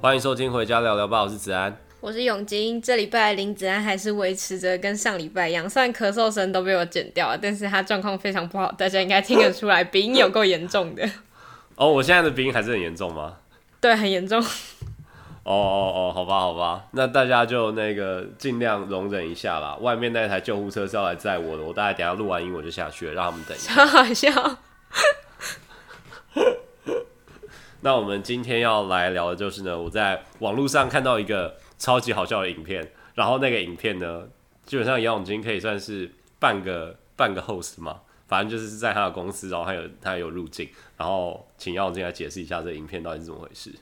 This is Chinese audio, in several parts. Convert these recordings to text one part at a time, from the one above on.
欢迎收听《回家聊聊吧》，我是子安，我是永金。这礼拜林子安还是维持着跟上礼拜一样，虽然咳嗽声都被我剪掉了，但是他状况非常不好，大家应该听得出来，鼻音有够严重的。哦，我现在的鼻音还是很严重吗？对，很严重。哦哦哦，好吧，好吧，那大家就那个尽量容忍一下啦。外面那台救护车是要来载我的，我大概等下录完音我就下去了，让他们等一下。好好笑。那我们今天要来聊的就是呢，我在网络上看到一个超级好笑的影片，然后那个影片呢，基本上杨永金可以算是半个半个 host 嘛，反正就是在他的公司，然后他有他有入境，然后请耀进来解释一下这影片到底是怎么回事。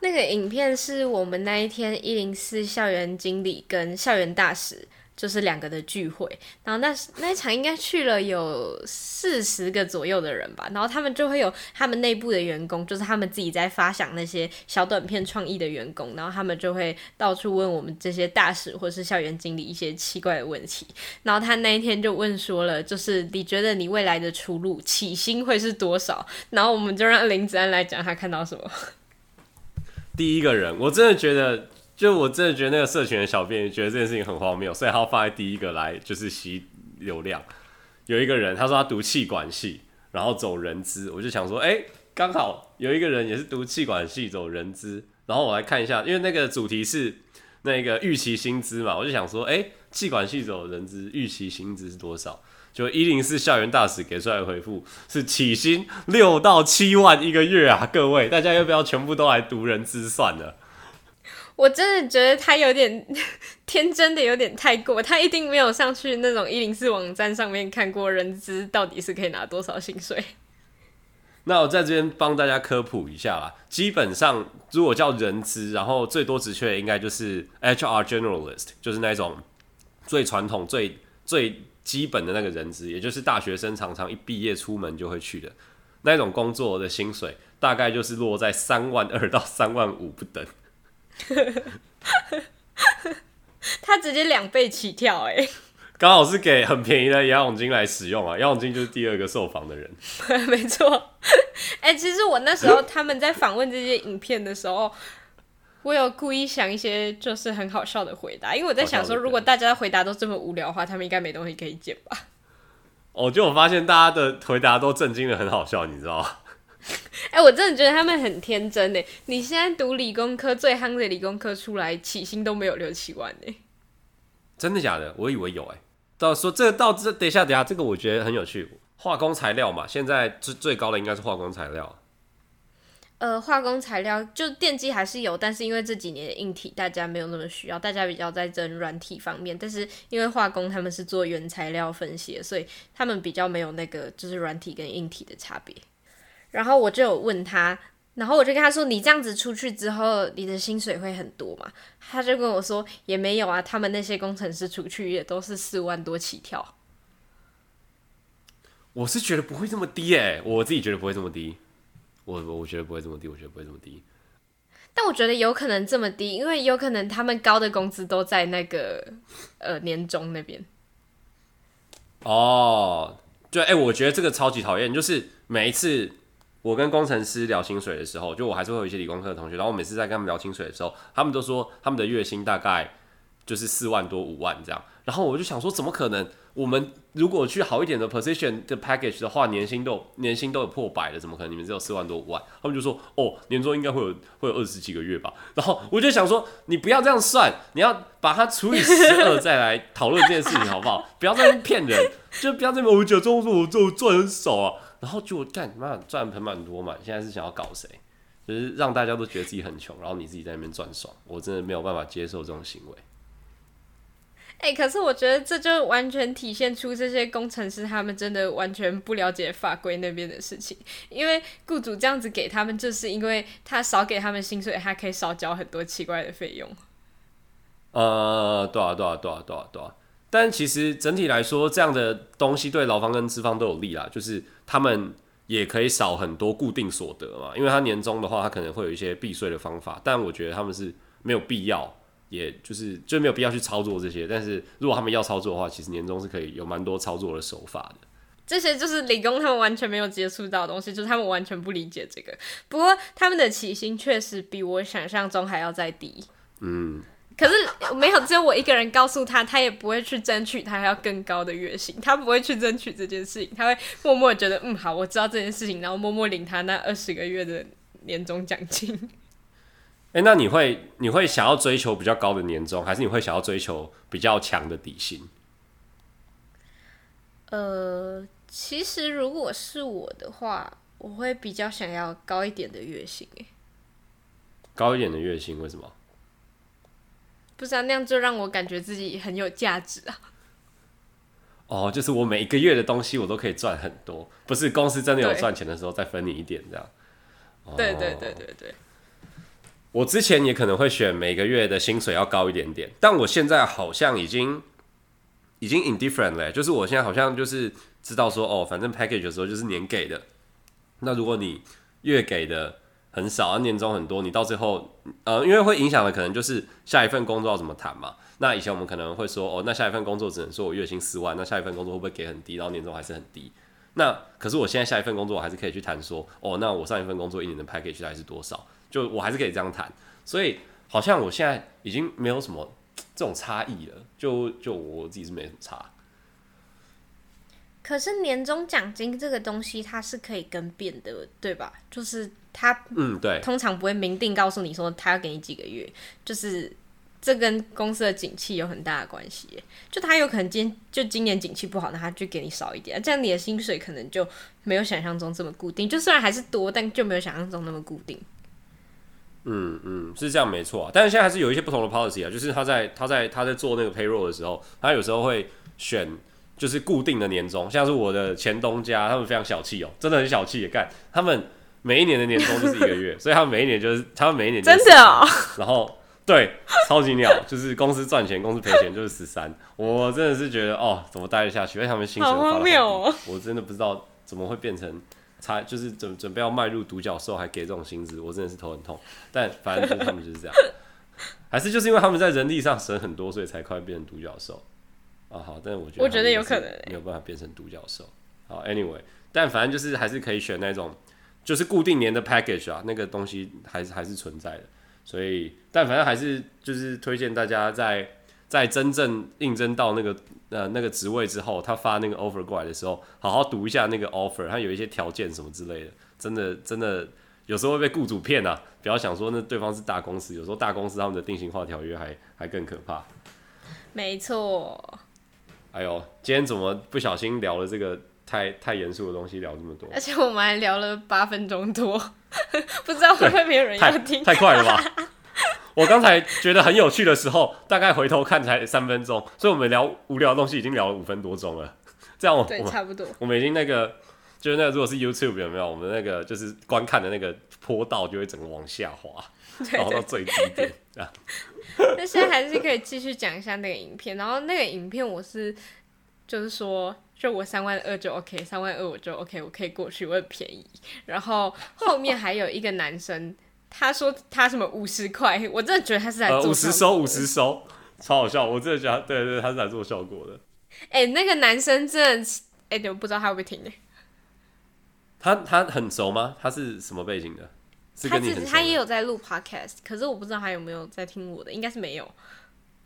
那个影片是我们那一天一零四校园经理跟校园大使。就是两个的聚会，然后那那一场应该去了有四十个左右的人吧，然后他们就会有他们内部的员工，就是他们自己在发想那些小短片创意的员工，然后他们就会到处问我们这些大使或是校园经理一些奇怪的问题，然后他那一天就问说了，就是你觉得你未来的出路起薪会是多少？然后我们就让林子安来讲他看到什么。第一个人，我真的觉得。就我真的觉得那个社群的小编觉得这件事情很荒谬，所以他要放在第一个来就是吸流量。有一个人他说他读气管系，然后走人资，我就想说，哎、刚好有一个人也是读气管系走人资，然后我来看一下，因为那个主题是那个预期薪资嘛，我就想说，哎、欸，企管系走人资预期薪资是多少？就一零四校园大使给出来的回复是起薪六到七万一个月啊！各位大家要不要全部都来读人资算了？我真的觉得他有点 天真的有点太过，他一定没有上去那种一零四网站上面看过人资到底是可以拿多少薪水。那我在这边帮大家科普一下啦，基本上如果叫人资，然后最多职缺应该就是 HR Generalist，就是那种最传统、最最基本的那个人资，也就是大学生常常一毕业出门就会去的那种工作的薪水，大概就是落在三万二到三万五不等。他直接两倍起跳哎，刚好是给很便宜的杨永金来使用啊。杨永金就是第二个受访的人，没错。哎，其实我那时候他们在访问这些影片的时候，我有故意想一些就是很好笑的回答，因为我在想说，如果大家的回答都这么无聊的话，他们应该没东西可以剪吧。哦，就我发现大家的回答都震惊的很好笑，你知道吗？哎、欸，我真的觉得他们很天真呢。你现在读理工科最夯的理工科出来，起薪都没有六七万呢。真的假的？我以为有哎。到说这个到这，等一下等一下，这个我觉得很有趣。化工材料嘛，现在最最高的应该是化工材料。呃，化工材料就电机还是有，但是因为这几年的硬体大家没有那么需要，大家比较在争软体方面。但是因为化工他们是做原材料分析的，所以他们比较没有那个就是软体跟硬体的差别。然后我就有问他，然后我就跟他说：“你这样子出去之后，你的薪水会很多吗？”他就跟我说：“也没有啊，他们那些工程师出去也都是四万多起跳。”我是觉得不会这么低哎，我自己觉得不会这么低。我我觉得不会这么低，我觉得不会这么低。但我觉得有可能这么低，因为有可能他们高的工资都在那个呃年终那边。哦，对，哎，我觉得这个超级讨厌，就是每一次。我跟工程师聊薪水的时候，就我还是会有一些理工科的同学，然后我每次在跟他们聊薪水的时候，他们都说他们的月薪大概就是四万多五万这样，然后我就想说，怎么可能？我们如果去好一点的 position 的 package 的话，年薪都年薪都有破百了，怎么可能你们只有四万多五万？他们就说，哦，年终应该会有会有二十几个月吧。然后我就想说，你不要这样算，你要把它除以十二再来讨论这件事情，好不好？不要在那骗人，就不要在那边我假装说我做赚很少啊。然后就干嘛赚盆满钵满？现在是想要搞谁？就是让大家都觉得自己很穷，然后你自己在那边赚爽。我真的没有办法接受这种行为。哎、欸，可是我觉得这就完全体现出这些工程师他们真的完全不了解法规那边的事情。因为雇主这样子给他们，就是因为他少给他们薪水，还可以少交很多奇怪的费用。呃，对啊，对啊，对啊，对啊，对啊。但其实整体来说，这样的东西对劳方跟资方都有利啦。就是他们也可以少很多固定所得嘛，因为他年终的话，他可能会有一些避税的方法，但我觉得他们是没有必要，也就是就没有必要去操作这些。但是如果他们要操作的话，其实年终是可以有蛮多操作的手法的。这些就是理工他们完全没有接触到的东西，就是他们完全不理解这个。不过他们的起薪确实比我想象中还要再低。嗯。可是没有，只有我一个人告诉他，他也不会去争取他还要更高的月薪，他不会去争取这件事情，他会默默觉得嗯好，我知道这件事情，然后默默领他那二十个月的年终奖金。哎、欸，那你会你会想要追求比较高的年终，还是你会想要追求比较强的底薪？呃，其实如果是我的话，我会比较想要高一点的月薪。哎，高一点的月薪为什么？不是啊，那样就让我感觉自己很有价值啊！哦，就是我每一个月的东西我都可以赚很多，不是公司真的有赚钱的时候再分你一点这样。对对对对对。我之前也可能会选每个月的薪水要高一点点，但我现在好像已经已经 indifferent 了，就是我现在好像就是知道说，哦，反正 package 的时候就是年给的，那如果你月给的。很少啊，年终很多，你到最后，呃，因为会影响的可能就是下一份工作要怎么谈嘛。那以前我们可能会说，哦，那下一份工作只能说我月薪四万，那下一份工作会不会给很低，然后年终还是很低？那可是我现在下一份工作我还是可以去谈说，哦，那我上一份工作一年的 package 还是多少？就我还是可以这样谈。所以好像我现在已经没有什么这种差异了，就就我自己是没什么差。可是年终奖金这个东西它是可以更变的，对吧？就是。他嗯，对，通常不会明定告诉你说他要给你几个月，就是这跟公司的景气有很大的关系。就他有可能今就今年景气不好，那他就给你少一点，这样你的薪水可能就没有想象中这么固定。就虽然还是多，但就没有想象中那么固定。嗯嗯，是这样没错啊。但是现在还是有一些不同的 policy 啊，就是他在他在他在做那个 payroll 的时候，他有时候会选就是固定的年终，像是我的前东家，他们非常小气哦，真的很小气也干他们。每一年的年终就是一个月，所以他们每一年就是他们每一年就是真的哦。然后对，超级鸟，就是公司赚钱，公司赔钱就是十三。我真的是觉得哦，怎么待得下去？因为他们薪水发得很低，我真的不知道怎么会变成差，就是准准备要迈入独角兽还给这种薪资，我真的是头很痛。但反正就是他们就是这样，还是就是因为他们在人力上省很多，所以才快变成独角兽啊。好，但是我觉得我觉得有可能没有办法变成独角兽。好，Anyway，但反正就是还是可以选那种。就是固定年的 package 啊，那个东西还是还是存在的，所以但反正还是就是推荐大家在在真正应征到那个呃那个职位之后，他发那个 offer 过来的时候，好好读一下那个 offer，它有一些条件什么之类的，真的真的有时候会被雇主骗啊，不要想说那对方是大公司，有时候大公司他们的定型化条约还还更可怕。没错。哎呦，今天怎么不小心聊了这个？太太严肃的东西聊这么多，而且我们还聊了八分钟多，不知道会不会没有人要听？太，太快了吧！我刚才觉得很有趣的时候，大概回头看才三分钟，所以我们聊无聊的东西已经聊了五分多钟了。这样我对差不多，我们已经那个就是那个如果是 YouTube 有没有？我们那个就是观看的那个坡道就会整个往下滑，然后到最低点这样。那现在还是可以继续讲一下那个影片，然后那个影片我是就是说。就我三万二就 OK，三万二我就 OK，我可以过去，我很便宜。然后后面还有一个男生，他说他什么五十块，我真的觉得他是在做五十收五十收，超好笑。我真的觉得对，对对，他是在做效果的。哎、欸，那个男生真的，哎、欸，我不知道他会不会听呢？他他很熟吗？他是什么背景的？是跟你很熟的？他他也有在录 Podcast，可是我不知道他有没有在听我的，应该是没有。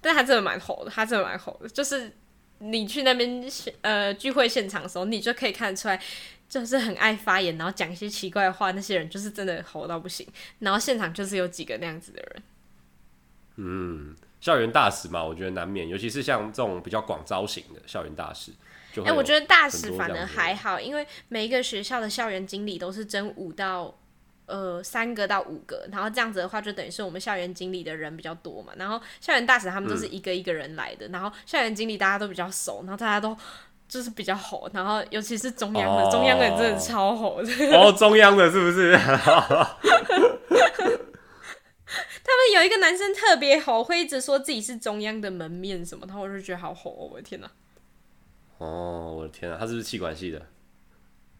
但他真的蛮红的，他真的蛮红的，就是。你去那边呃聚会现场的时候，你就可以看得出来，就是很爱发言，然后讲一些奇怪的话。那些人就是真的吼到不行，然后现场就是有几个那样子的人。嗯，校园大使嘛，我觉得难免，尤其是像这种比较广招型的校园大使。哎、欸，我觉得大使反而还好，因为每一个学校的校园经理都是争五到。呃，三个到五个，然后这样子的话，就等于是我们校园经理的人比较多嘛。然后校园大使他们都是一个一个人来的，嗯、然后校园经理大家都比较熟，然后大家都就是比较吼，然后尤其是中央的，哦、中央的真的超吼的。哦，中央的是不是？他们有一个男生特别吼，会一直说自己是中央的门面什么，然后我就觉得好吼哦，我的天哪！哦，我的天哪，他是不是气管系的？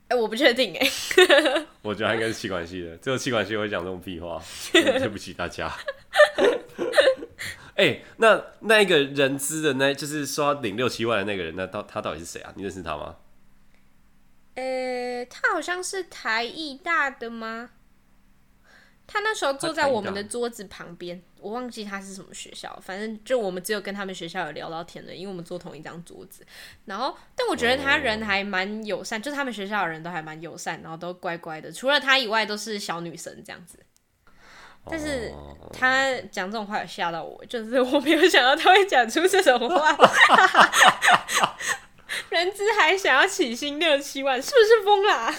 哎、欸，我不确定哎。我觉得他应该是气管系的，只有气管系会讲这种屁话，对不起大家。哎、欸，那那一个人资的那，就是说领六七万的那个人，那到他到底是谁啊？你认识他吗？呃、欸，他好像是台艺大的吗？他那时候坐在我们的桌子旁边，我忘记他是什么学校，反正就我们只有跟他们学校有聊到天的，因为我们坐同一张桌子。然后，但我觉得他人还蛮友善，就是他们学校的人都还蛮友善，然后都乖乖的，除了他以外都是小女生这样子。但是他讲这种话有吓到我，就是我没有想到他会讲出这种话。人资还想要起薪六七万，是不是疯啦？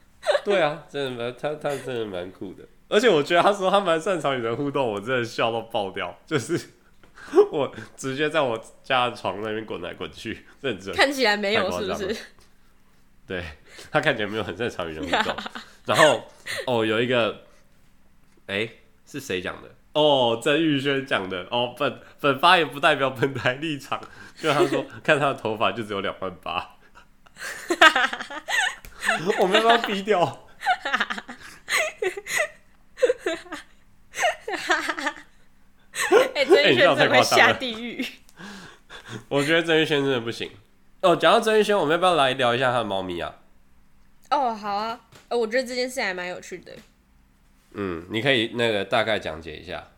对啊，真的蛮他他真的蛮酷的。而且我觉得他说他蛮擅长与人互动，我真的笑到爆掉。就是我直接在我家的床那边滚来滚去，认真看起来没有是不是？对，他看起来没有很擅长与人互动。然后哦，有一个，哎、欸，是谁讲的？哦，曾玉轩讲的。哦，本本发言不代表本台立场。就他说，看他的头发就只有两万八。我没有办法逼掉。哎、欸，曾玉轩怎么会下地狱？我觉得曾玉轩真的不行。哦，讲到曾玉轩，我们要不要来聊一下他的猫咪啊？哦，好啊。呃，我觉得这件事还蛮有趣的。嗯，你可以那个大概讲解一下。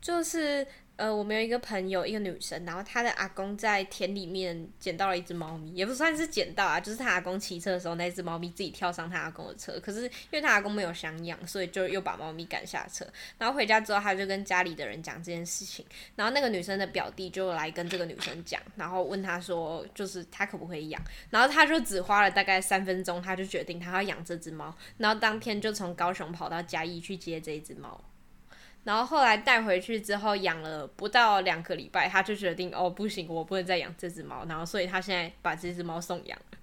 就是。呃，我们有一个朋友，一个女生，然后她的阿公在田里面捡到了一只猫咪，也不算是捡到啊，就是她阿公骑车的时候，那只猫咪自己跳上她阿公的车，可是因为她阿公没有想养，所以就又把猫咪赶下车。然后回家之后，她就跟家里的人讲这件事情，然后那个女生的表弟就来跟这个女生讲，然后问她说，就是她可不可以养，然后她就只花了大概三分钟，她就决定她要养这只猫，然后当天就从高雄跑到嘉义去接这一只猫。然后后来带回去之后养了不到两个礼拜，他就决定哦，不行，我不能再养这只猫。然后所以他现在把这只猫送养了。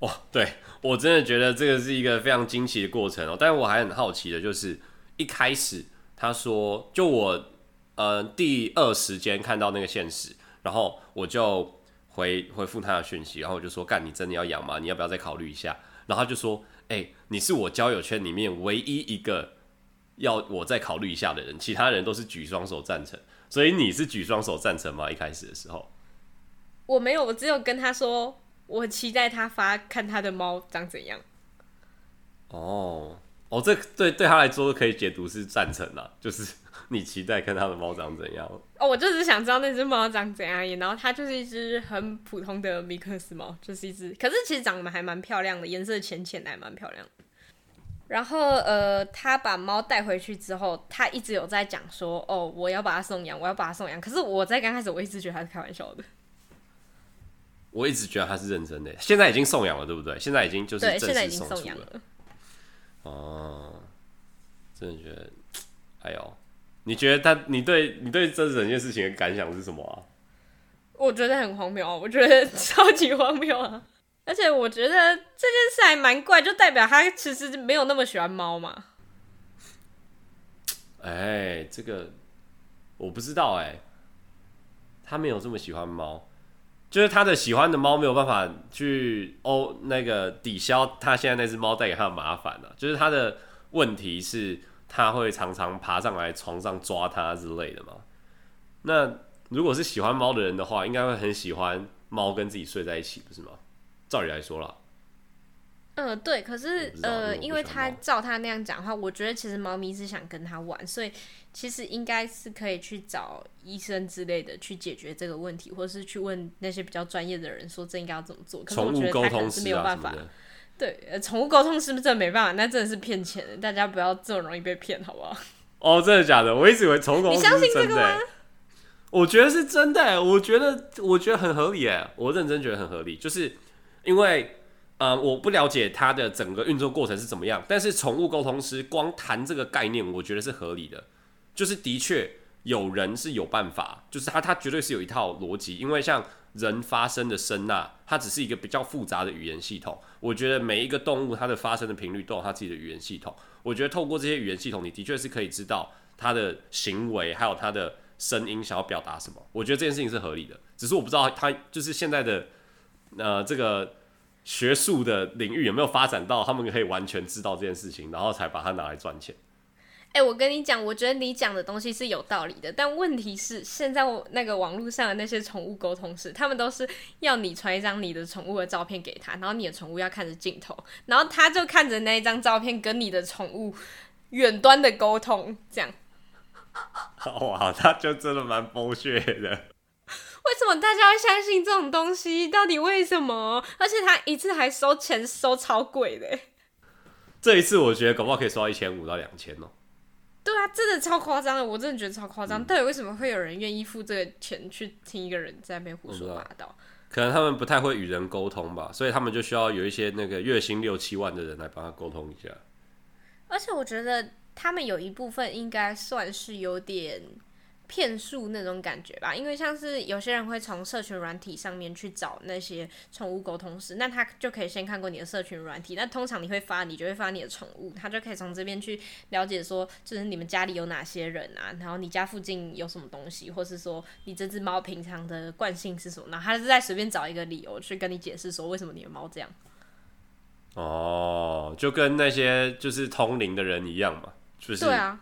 哦，对，我真的觉得这个是一个非常惊奇的过程哦。但是我还很好奇的就是，一开始他说，就我呃第二时间看到那个现实，然后我就回回复他的讯息，然后我就说，干，你真的要养吗？你要不要再考虑一下？然后他就说，哎、你是我交友圈里面唯一一个。要我再考虑一下的人，其他人都是举双手赞成，所以你是举双手赞成吗？一开始的时候，我没有，我只有跟他说，我期待他发看他的猫长怎样。哦，哦，这对对他来说可以解读是赞成啦，就是你期待看他的猫长怎样。哦，我就是想知道那只猫长怎样，然后它就是一只很普通的米克斯猫，就是一只，可是其实长得还蛮漂亮的，颜色浅浅的，还蛮漂亮的。然后，呃，他把猫带回去之后，他一直有在讲说，哦，我要把它送养，我要把它送养。可是我在刚开始，我一直觉得他是开玩笑的。我一直觉得他是认真的。现在已经送养了，对不对？现在已经就是对，现在已经送养了。哦，真的觉得，哎呦，你觉得他，你对你对这整件事情的感想是什么啊？我觉得很荒谬，我觉得超级荒谬啊！而且我觉得这件事还蛮怪，就代表他其实没有那么喜欢猫嘛。哎、这个我不知道哎、他没有这么喜欢猫，就是他的喜欢的猫没有办法去哦那个抵消他现在那只猫带给他的麻烦了、啊。就是他的问题是，他会常常爬上来床上抓他之类的嘛。那如果是喜欢猫的人的话，应该会很喜欢猫跟自己睡在一起，不是吗？照理来说啦，嗯、呃，对，可是呃，因为他照他那样讲的话，我觉得其实猫咪是想跟他玩，所以其实应该是可以去找医生之类的去解决这个问题，或是去问那些比较专业的人说这应该要怎么做。可是我觉得他可能是没有办法。对，呃，宠物沟通是不是真的没办法？那真的是骗钱的，大家不要这么容易被骗，好不好？哦，真的假的？我一直以为宠物沟通是真的。你相信这个吗？我觉得是真的，我觉得我觉得很合理哎，我认真觉得很合理，就是。因为，呃，我不了解它的整个运作过程是怎么样，但是宠物沟通师光谈这个概念，我觉得是合理的。就是的确有人是有办法，就是他他绝对是有一套逻辑。因为像人发声的声呐，它只是一个比较复杂的语言系统。我觉得每一个动物它的发声的频率都有它自己的语言系统。我觉得透过这些语言系统，你的确是可以知道它的行为还有它的声音想要表达什么。我觉得这件事情是合理的，只是我不知道它就是现在的。呃，这个学术的领域有没有发展到他们可以完全知道这件事情，然后才把它拿来赚钱？哎、欸，我跟你讲，我觉得你讲的东西是有道理的，但问题是，现在我那个网络上的那些宠物沟通师，他们都是要你传一张你的宠物的照片给他，然后你的宠物要看着镜头，然后他就看着那一张照片跟你的宠物远端的沟通，这样。哇，他就真的蛮剥削的。为什么大家会相信这种东西？到底为什么？而且他一次还收钱收超贵的。这一次我觉得搞不好可以收到一千五到两千哦。对啊，真的超夸张的，我真的觉得超夸张。到底为什么会有人愿意付这个钱去听一个人在那边胡说八道？可能他们不太会与人沟通吧，所以他们就需要有一些那个月薪六七万的人来帮他沟通一下。而且我觉得他们有一部分应该算是有点。骗术那种感觉吧，因为像是有些人会从社群软体上面去找那些宠物沟通师，那他就可以先看过你的社群软体。那通常你会发，你就会发你的宠物，他就可以从这边去了解说，就是你们家里有哪些人啊，然后你家附近有什么东西，或是说你这只猫平常的惯性是什么，然后他是在随便找一个理由去跟你解释说为什么你的猫这样。哦，就跟那些就是通灵的人一样嘛，就是对啊。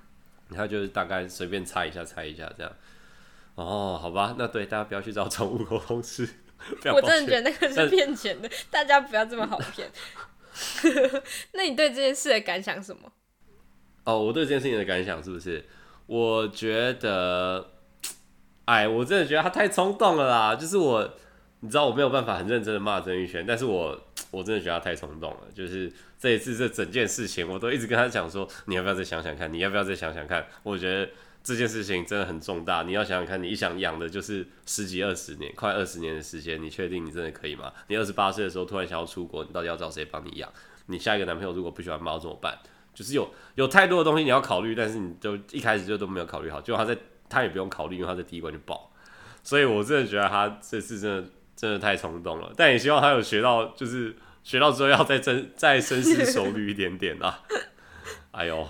他就是大概随便猜一下，猜一下这样。哦，好吧，那对大家不要去找宠物沟通师。我真的觉得那个是骗钱的，大家不要这么好骗。那你对这件事的感想是什么？哦，我对这件事情的感想是不是？我觉得，哎，我真的觉得他太冲动了啦。就是我，你知道我没有办法很认真的骂曾玉轩，但是我。我真的觉得他太冲动了，就是这一次这整件事情，我都一直跟他讲说，你要不要再想想看？你要不要再想想看？我觉得这件事情真的很重大，你要想想看，你想养的就是十几二十年，快二十年的时间，你确定你真的可以吗？你二十八岁的时候突然想要出国，你到底要找谁帮你养？你下一个男朋友如果不喜欢猫怎么办？就是有有太多的东西你要考虑，但是你就一开始就都没有考虑好，就他在他也不用考虑，因为他在第一关就爆，所以我真的觉得他这次真的。真的太冲动了，但也希望他有学到，就是学到之后要再真再深思熟虑一点点啊。哎呦，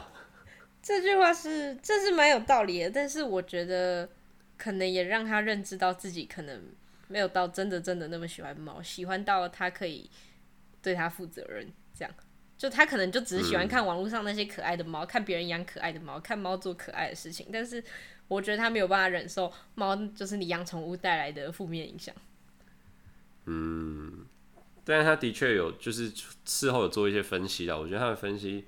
这句话是这是蛮有道理的，但是我觉得可能也让他认知到自己可能没有到真的真的那么喜欢猫，喜欢到他可以对他负责任。这样，就他可能就只是喜欢看网络上那些可爱的猫，嗯、看别人养可爱的猫，看猫做可爱的事情，但是我觉得他没有办法忍受猫就是你养宠物带来的负面影响。嗯，但是他的确有，就是事后有做一些分析啦。我觉得他的分析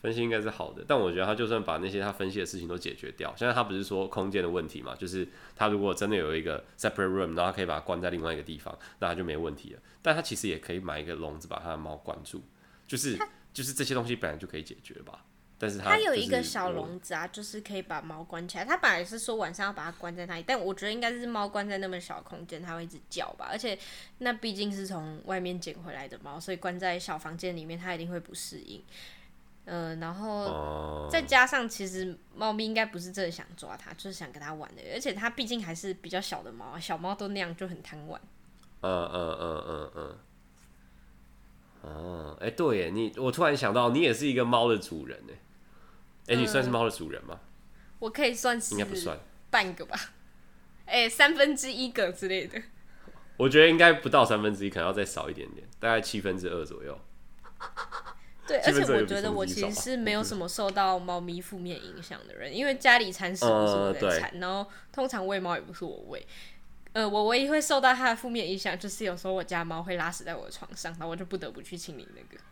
分析应该是好的，但我觉得他就算把那些他分析的事情都解决掉，现在他不是说空间的问题嘛，就是他如果真的有一个 separate room，然后可以把它关在另外一个地方，那他就没问题了。但他其实也可以买一个笼子把他的猫关住，就是就是这些东西本来就可以解决吧。但是它，它有一个小笼子啊，就是可以把猫关起来。它本来是说晚上要把它关在那里，但我觉得应该是猫关在那么小空间，它会一直叫吧。而且那毕竟是从外面捡回来的猫，所以关在小房间里面，它一定会不适应。嗯、呃，然后再加上其实猫咪应该不是真的想抓它，就是想跟它玩的。而且它毕竟还是比较小的猫，小猫都那样就很贪玩。嗯嗯嗯嗯嗯。哦，哎，对耶，你我突然想到，你也是一个猫的主人耶。哎、欸，你算是猫的主人吗？我可以算是，应该不算半个吧。哎、欸，三分之一个之类的。我觉得应该不到三分之一，可能要再少一点点，大概七分之二左右。对，而且我觉得我其实是没有什么受到猫咪负面影响的人，因为家里铲屎不是我在铲，嗯、然后通常喂猫也不是我喂。呃，我唯一会受到它的负面影响，就是有时候我家猫会拉屎在我的床上，然后我就不得不去清理那个。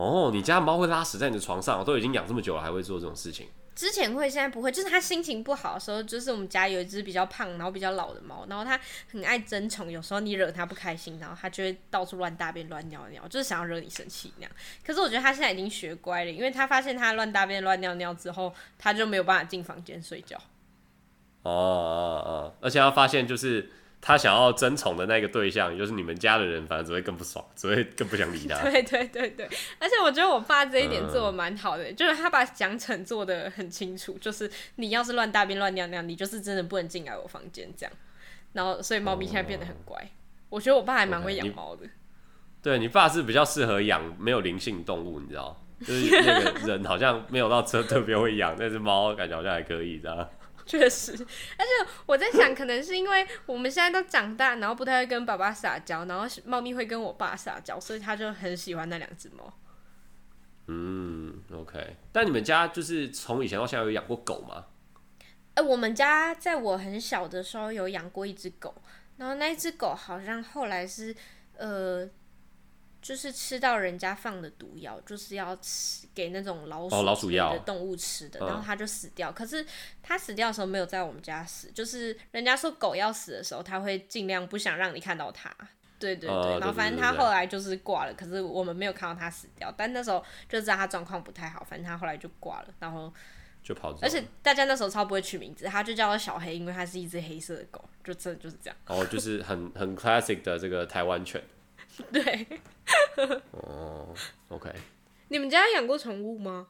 哦，你家猫会拉屎在你的床上，我都已经养这么久了，还会做这种事情？之前会，现在不会。就是它心情不好的时候，就是我们家有一只比较胖，然后比较老的猫，然后它很爱争宠，有时候你惹它不开心，然后它就会到处乱大便、乱尿尿，就是想要惹你生气那样。可是我觉得它现在已经学乖了，因为它发现它乱大便、乱尿尿之后，它就没有办法进房间睡觉。哦哦哦，而且它发现就是。他想要争宠的那个对象，就是你们家的人，反正只会更不爽，只会更不想理他。对对对对，而且我觉得我爸这一点做的蛮好的，嗯、就是他把奖惩做的很清楚，就是你要是乱大便乱尿尿，你就是真的不能进来我房间这样。然后，所以猫咪现在变得很乖。嗯、我觉得我爸还蛮会养猫的。Okay, 你对你爸是比较适合养没有灵性动物，你知道，就是那个人好像没有到车特别会养，但是猫感觉好像还可以，知道。确实，而且我在想，可能是因为我们现在都长大，然后不太会跟爸爸撒娇，然后猫咪会跟我爸撒娇，所以他就很喜欢那两只猫。嗯，OK。但你们家就是从以前到现在有养过狗吗？呃，我们家在我很小的时候有养过一只狗，然后那一只狗好像后来是呃。就是吃到人家放的毒药，就是要吃给那种老鼠、老鼠药的动物吃的，然后它就死掉。可是它死掉的时候没有在我们家死，就是人家说狗要死的时候，它会尽量不想让你看到它。对对对，然后反正它后来就是挂了，可是我们没有看到它死掉。但那时候就知道它状况不太好，反正它后来就挂了，然后就跑走。而且大家那时候超不会取名字，它就叫做小黑，因为它是一只黑色的狗，就真的就是这样。哦，就是很很 classic 的这个台湾犬。对。哦，OK。你们家养过宠物吗？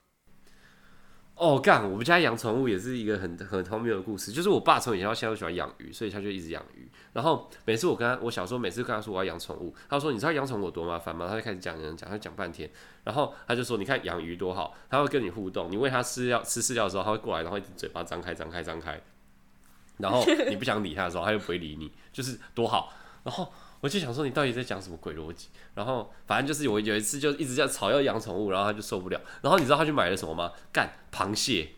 哦，干，我们家养宠物也是一个很很荒谬的故事。就是我爸从以前到现在都喜欢养鱼，所以他就一直养鱼。然后每次我跟他，我小时候每次跟他说我要养宠物，他说你知道养宠物有多麻烦吗？他就开始讲讲讲，他讲半天。然后他就说，你看养鱼多好，他会跟你互动，你喂他饲料吃饲料的时候，他会过来，然后一直嘴巴张开张开张开。然后你不想理他的时候，他又不会理你，就是多好。然后。我就想说，你到底在讲什么鬼逻辑？然后反正就是我有一次就一直在吵要养宠物，然后他就受不了。然后你知道他去买了什么吗？干，螃蟹，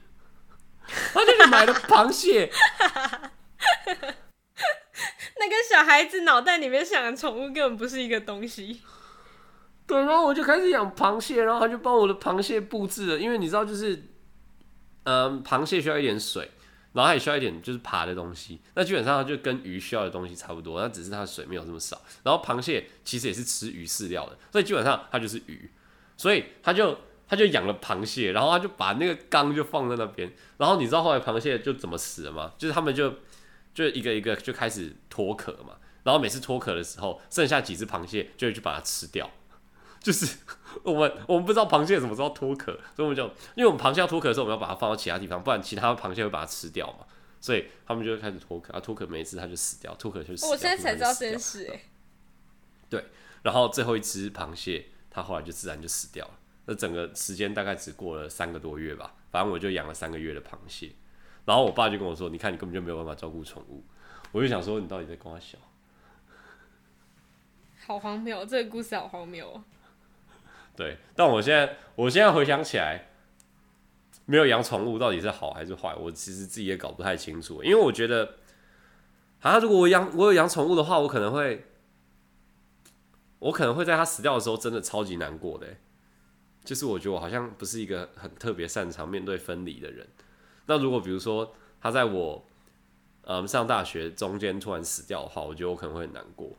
他就去买了螃蟹。那跟小孩子脑袋里面想的宠物根本不是一个东西。对，然后我就开始养螃蟹，然后他就帮我的螃蟹布置了，因为你知道，就是嗯，螃蟹需要一点水。然后它也需要一点就是爬的东西，那基本上它就跟鱼需要的东西差不多，那只是它的水没有这么少。然后螃蟹其实也是吃鱼饲料的，所以基本上它就是鱼，所以他就他就养了螃蟹，然后他就把那个缸就放在那边。然后你知道后来螃蟹就怎么死了吗？就是他们就就一个一个就开始脱壳嘛，然后每次脱壳的时候，剩下几只螃蟹就会去把它吃掉。就是 我们我们不知道螃蟹什么时候脱壳，所以我们就因为我们螃蟹要脱壳的时候，我们要把它放到其他地方，不然其他螃蟹会把它吃掉嘛。所以他们就会开始脱壳，啊脱壳没一次它就死掉，脱壳就死掉。我现在才知道这件事哎。对，然后最后一只螃蟹，它后来就自然就死掉了。那整个时间大概只过了三个多月吧，反正我就养了三个月的螃蟹。然后我爸就跟我说：“你看，你根本就没有办法照顾宠物。”我就想说：“你到底在跟我笑？” 好荒谬，这个故事好荒谬。对，但我现在，我现在回想起来，没有养宠物到底是好还是坏，我其实自己也搞不太清楚。因为我觉得，啊，如果我养我有养宠物的话，我可能会，我可能会在它死掉的时候真的超级难过的。就是我觉得我好像不是一个很特别擅长面对分离的人。那如果比如说他在我，嗯，上大学中间突然死掉的话，我觉得我可能会很难过。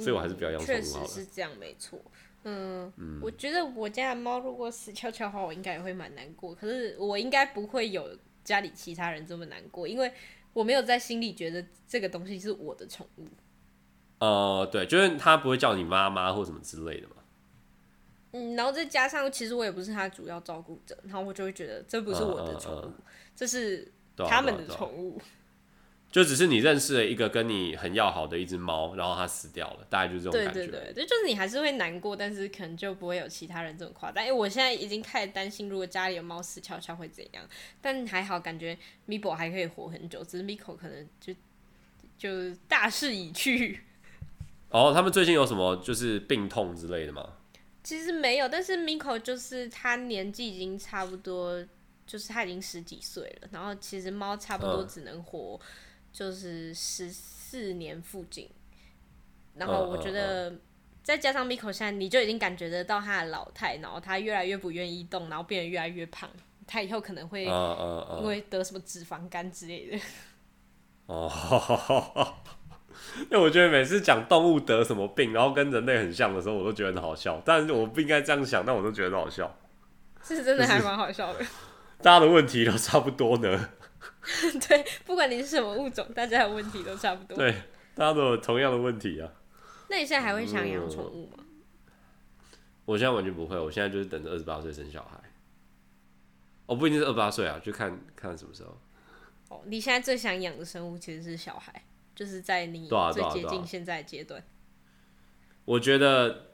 所以我还是不要养宠物好了。确实是这样，没错。嗯，嗯，我觉得我家的猫如果死翘翘的话，我应该也会蛮难过。可是我应该不会有家里其他人这么难过，因为我没有在心里觉得这个东西是我的宠物。呃，对，就是它不会叫你妈妈或什么之类的嘛。嗯，然后再加上其实我也不是它主要照顾者，然后我就会觉得这不是我的宠物，这是他们的宠物。就只是你认识了一个跟你很要好的一只猫，然后它死掉了，大概就是这种感觉。对对对，就是你还是会难过，但是可能就不会有其他人这么夸张。因为我现在已经开始担心，如果家里有猫死翘翘会怎样？但还好，感觉 Mibo 还可以活很久，只是 Miko 可能就就大势已去。哦，他们最近有什么就是病痛之类的吗？其实没有，但是 Miko 就是他年纪已经差不多，就是他已经十几岁了，然后其实猫差不多只能活。嗯就是十四年附近，然后我觉得再加上 Miko 现在，你就已经感觉得到他的老态，然后他越来越不愿意动，然后变得越来越胖，他以后可能会因为得什么脂肪肝之类的。哦，因为我觉得每次讲动物得什么病，然后跟人类很像的时候，我都觉得很好笑。但是我不应该这样想，但我都觉得很好笑。是真的还蛮好笑的。大家的问题都差不多呢。对，不管你是什么物种，大家的问题都差不多。对，大家都有同样的问题啊。那你现在还会想养宠物吗？嗯，我现在完全不会，我现在就是等着二十八岁生小孩。哦不一定是二十八岁啊，就看看什么时候。哦，你现在最想养的生物其实是小孩，就是在你最接近现在的阶段。我觉得。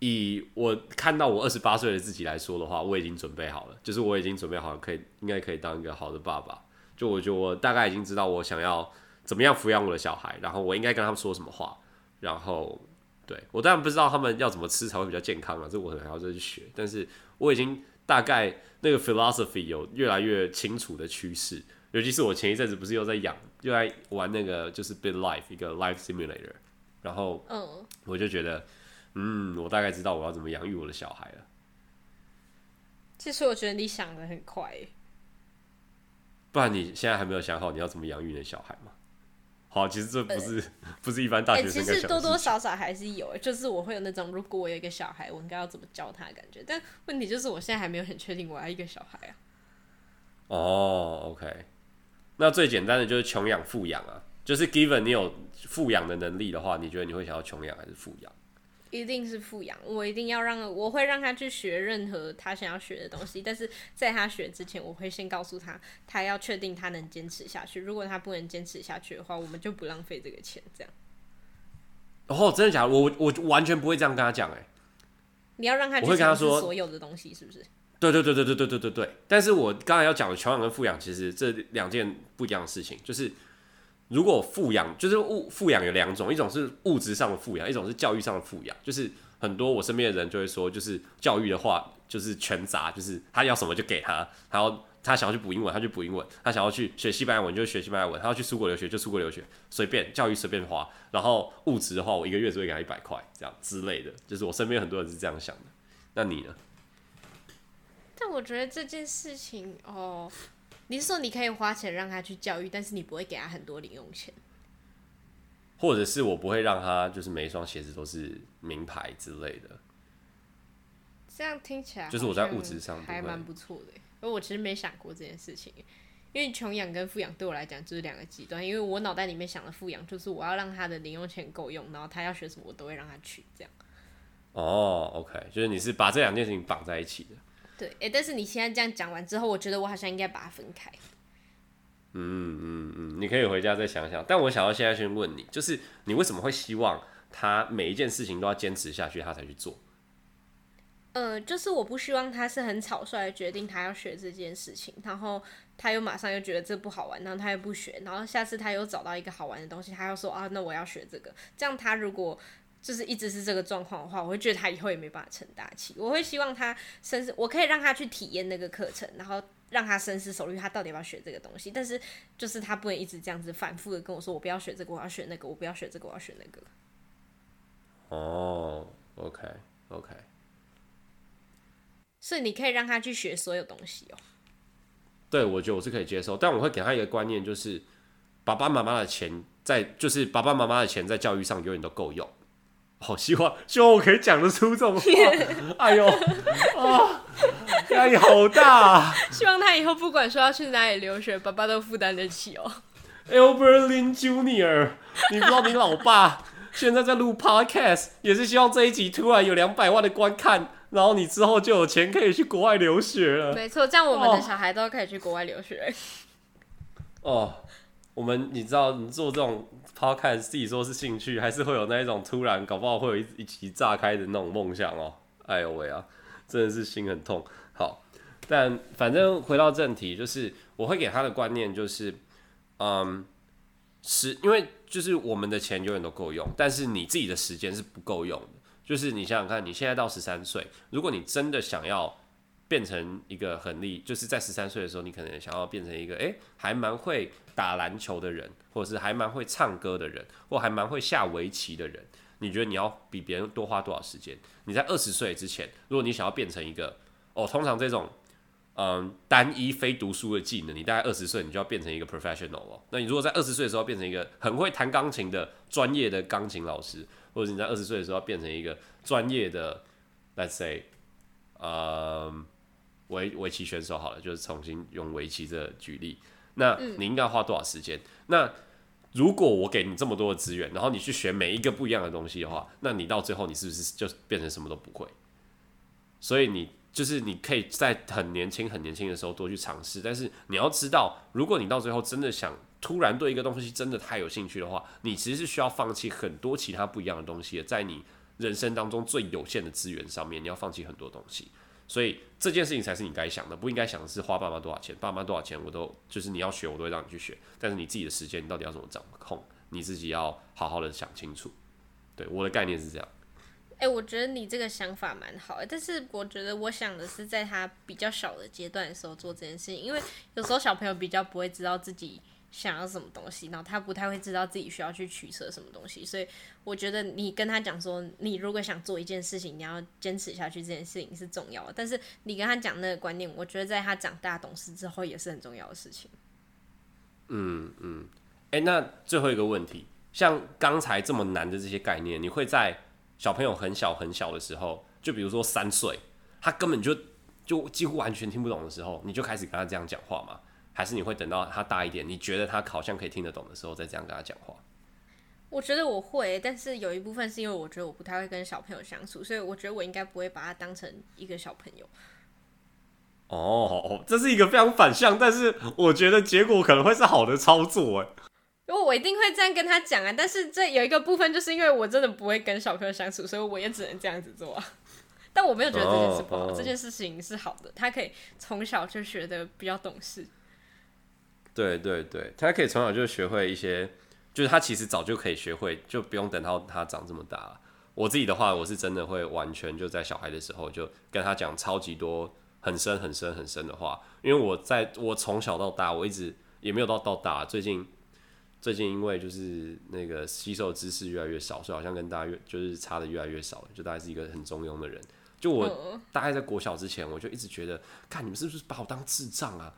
以我看到我二十八岁的自己来说的话，我已经准备好了，就是我已经准备好了，可以应该可以当一个好的爸爸。就我觉得我大概已经知道我想要怎么样抚养我的小孩，然后我应该跟他们说什么话，然后对，我当然不知道他们要怎么吃才会比较健康啊，这我可能还要再去学。但是我已经大概那个 philosophy 有越来越清楚的趋势，尤其是我前一阵子不是又在养，又在玩那个就是 Big Life 一个 life simulator，然后嗯，我就觉得嗯，我大概知道我要怎么养育我的小孩了。其实我觉得你想的很快。不然你现在还没有想好你要怎么养育你的小孩吗？好，其实这不是 不是一般大学生、欸、其实多多少少还是有，就是我会有那种如果我有一个小孩，我应该要怎么教他的感觉。但问题就是我现在还没有很确定我要一个小孩啊。哦，OK，那最简单的就是穷养富养啊，就是 given 你有富养的能力的话，你觉得你会想要穷养还是富养？一定是富养，我一定要让，我会让他去学任何他想要学的东西。但是在他学之前，我会先告诉他，他要确定他能坚持下去。如果他不能坚持下去的话，我们就不浪费这个钱。这样。哦，真的假的？我我完全不会这样跟他讲哎。你要让他去尝试所有的东西，是不是？对对对对对对对对对。但是我刚才要讲的穷养跟富养，其实这两件不一样的事情，就是。如果富养就是物富养有两种，一种是物质上的富养，一种是教育上的富养。就是很多我身边的人就会说，就是教育的话就是全砸，就是他要什么就给他，然后他想要去补英文他就补英文，他想要去学西班牙文就学西班牙文，他要去出国留学就出国留学，随便教育随便花。然后物质的话，我一个月只会给他一百块这样之类的，就是我身边很多人是这样想的。那你呢？但我觉得这件事情哦。你是说你可以花钱让他去教育，但是你不会给他很多零用钱，或者是我不会让他就是每一双鞋子都是名牌之类的。这样听起来就是我在物质上还蛮不错的，而我其实没想过这件事情，因为穷养跟富养对我来讲就是两个极端，因为我脑袋里面想的富养就是我要让他的零用钱够用，然后他要学什么我都会让他去这样。哦，OK，就是你是把这两件事情绑在一起的。对，哎、欸，但是你现在这样讲完之后，我觉得我好像应该把它分开。嗯嗯嗯，你可以回家再想想。但我想要现在先问你，就是你为什么会希望他每一件事情都要坚持下去，他才去做？呃，就是我不希望他是很草率的决定他要学这件事情，然后他又马上又觉得这不好玩，然后他又不学，然后下次他又找到一个好玩的东西，他又说啊，那我要学这个。这样他如果就是一直是这个状况的话，我会觉得他以后也没办法成大器。我会希望他深思，我可以让他去体验那个课程，然后让他深思熟虑，他到底要不要学这个东西。但是就是他不能一直这样子反复的跟我说，我不要学这个，我要学那个，我不要学这个，我要学那个。哦，OK OK。所以你可以让他去学所有东西哦。对，我觉得我是可以接受，但我会给他一个观念，就是爸爸妈妈的钱在，就是爸爸妈妈的钱在教育上永远都够用。好希望，希望我可以讲得出这种话。哎呦，啊，压力好大啊！希望他以后不管说要去哪里留学，爸爸都负担得起哦。Albert Lin Junior，你不知道你老爸 现在在录 Podcast，也是希望这一集突然有两百万的观看，然后你之后就有钱可以去国外留学了。没错，这样我们的小孩都可以去国外留学。哦，哦，我们你知道，你做这种。抛看自己说是兴趣，还是会有那一种突然搞不好会有一一集炸开的那种梦想哦。哎呦喂啊，真的是心很痛。好，但反正回到正题，就是我会给他的观念就是，嗯，是因为就是我们的钱永远都够用，但是你自己的时间是不够用的。就是你想想看，你现在到十三岁，如果你真的想要。变成一个很厉，就是在十三岁的时候，你可能想要变成一个，诶、还蛮会打篮球的人，或者是还蛮会唱歌的人，或还蛮会下围棋的人。你觉得你要比别人多花多少时间？你在二十岁之前，如果你想要变成一个，哦，通常这种，嗯，单一非读书的技能，你大概二十岁你就要变成一个 professional 哦。那你如果在二十岁的时候变成一个很会弹钢琴的专业的钢琴老师，或者你在二十岁的时候变成一个专业的，let's say，嗯。围围棋选手好了，就是重新用围棋这举例。那你应该要花多少时间？嗯。那如果我给你这么多的资源，然后你去学每一个不一样的东西的话，那你到最后你是不是就变成什么都不会？所以你就是你可以在很年轻、很年轻的时候多去尝试，但是你要知道，如果你到最后真的想突然对一个东西真的太有兴趣的话，你其实是需要放弃很多其他不一样的东西的，在你人生当中最有限的资源上面，你要放弃很多东西。所以这件事情才是你该想的，不应该想的是花爸妈多少钱，爸妈多少钱我都就是你要学，我都会让你去学。但是你自己的时间，你到底要怎么掌控，你自己要好好的想清楚。对，我的概念是这样。哎、我觉得你这个想法蛮好的，但是我觉得我想的是在他比较小的阶段的时候做这件事情，因为有时候小朋友比较不会知道自己。想要什么东西，然后他不太会知道自己需要去取舍什么东西，所以我觉得你跟他讲说，你如果想做一件事情，你要坚持下去，这件事情是重要的。但是你跟他讲那个观念，我觉得在他长大懂事之后也是很重要的事情。嗯嗯，哎、那最后一个问题，像刚才这么难的这些概念，你会在小朋友很小很小的时候，就比如说三岁，他根本就就几乎完全听不懂的时候，你就开始跟他这样讲话吗？还是你会等到他大一点，你觉得他好像可以听得懂的时候，再这样跟他讲话？我觉得我会，但是有一部分是因为我觉得我不太会跟小朋友相处，所以我觉得我应该不会把他当成一个小朋友。哦，这是一个非常反向，但是我觉得结果可能会是好的操作哎。因为我一定会这样跟他讲啊，但是这有一个部分就是因为我真的不会跟小朋友相处，所以我也只能这样子做啊。但我没有觉得这件事不好，这件事情是好的，他可以从小就学的比较懂事。对对对，他可以从小就学会一些，就是他其实早就可以学会，就不用等到他长这么大了。我自己的话，我是真的会完全就在小孩的时候就跟他讲超级多很深很深很深的话，因为我在我从小到大，我一直也没有到到大。最近最近因为就是那个吸收知识越来越少，所以好像跟大家越就是差的越来越少了，就大概是一个很中庸的人。就我大概在国小之前，我就一直觉得，看你们是不是把我当智障啊？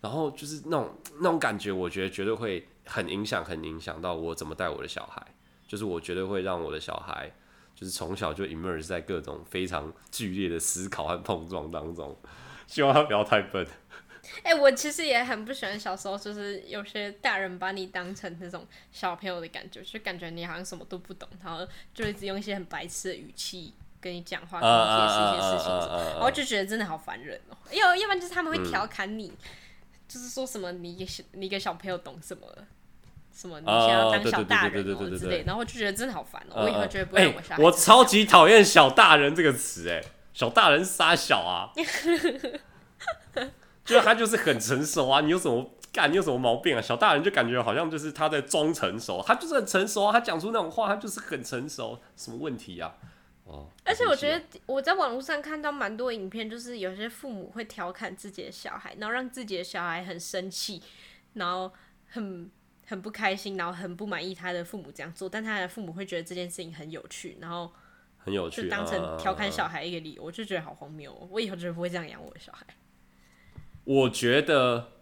然后就是那种那种感觉，我觉得绝对会很影响，很影响到我怎么带我的小孩。就是我绝对会让我的小孩，就是从小就 immerse 在各种非常剧烈的思考和碰撞当中。希望他不要太笨。哎、欸，我其实也很不喜欢小时候，就是有些大人把你当成那种小朋友的感觉，就感觉你好像什么都不懂，然后就一直用一些很白痴的语气跟你讲话，跟你解释一些事情，然后就觉得真的好烦人哦。要要不然就是他们会调侃你。嗯就是说什么你小你给小朋友懂什么？什么你想要当小大人哦之类，然后就觉得真的好烦哦。我以后绝对不会让我小孩。我超级讨厌“小大人”这个词哎，小大人杀小啊，就他就是很成熟啊，你有什么干？你有什么毛病啊？小大人就感觉好像就是他在装成熟，他就是很成熟啊，他讲出那种话，他就是很成熟，什么问题啊？而且我觉得我在网络上看到蛮多影片，就是有些父母会调侃自己的小孩，然后让自己的小孩很生气，然后很很不开心，然后很不满意他的父母这样做，但他的父母会觉得这件事情很有趣，然后很有趣，就当成调侃小孩一个理由，我就觉得好荒谬哦！我以后绝对不会这样养我的小孩。我觉得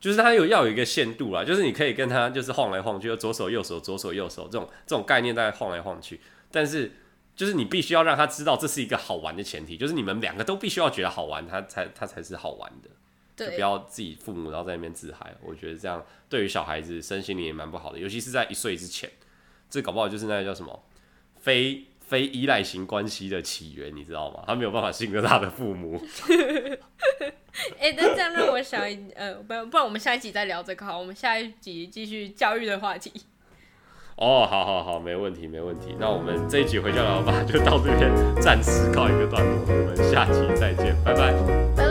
就是他有要有一个限度啦，就是你可以跟他就是晃来晃去，就左手右手左手右手这种这种概念在晃来晃去，但是。就是你必须要让他知道这是一个好玩的前提，就是你们两个都必须要觉得好玩，他才他才是好玩的。不要自己父母然后在那边自嗨。我觉得这样对于小孩子身心灵也蛮不好的，尤其是在一岁之前，这搞不好就是那个叫什么非非依赖型关系的起源，你知道吗？他没有办法信任他的父母。哎、欸，那这样让我想呃，不不然我们下一集再聊这个好，我们下一集继续教育的话题。哦，好好好，没问题，没问题。那我们这一集回家老爸，就到这边暂时告一个段落，我们下期再见，拜拜。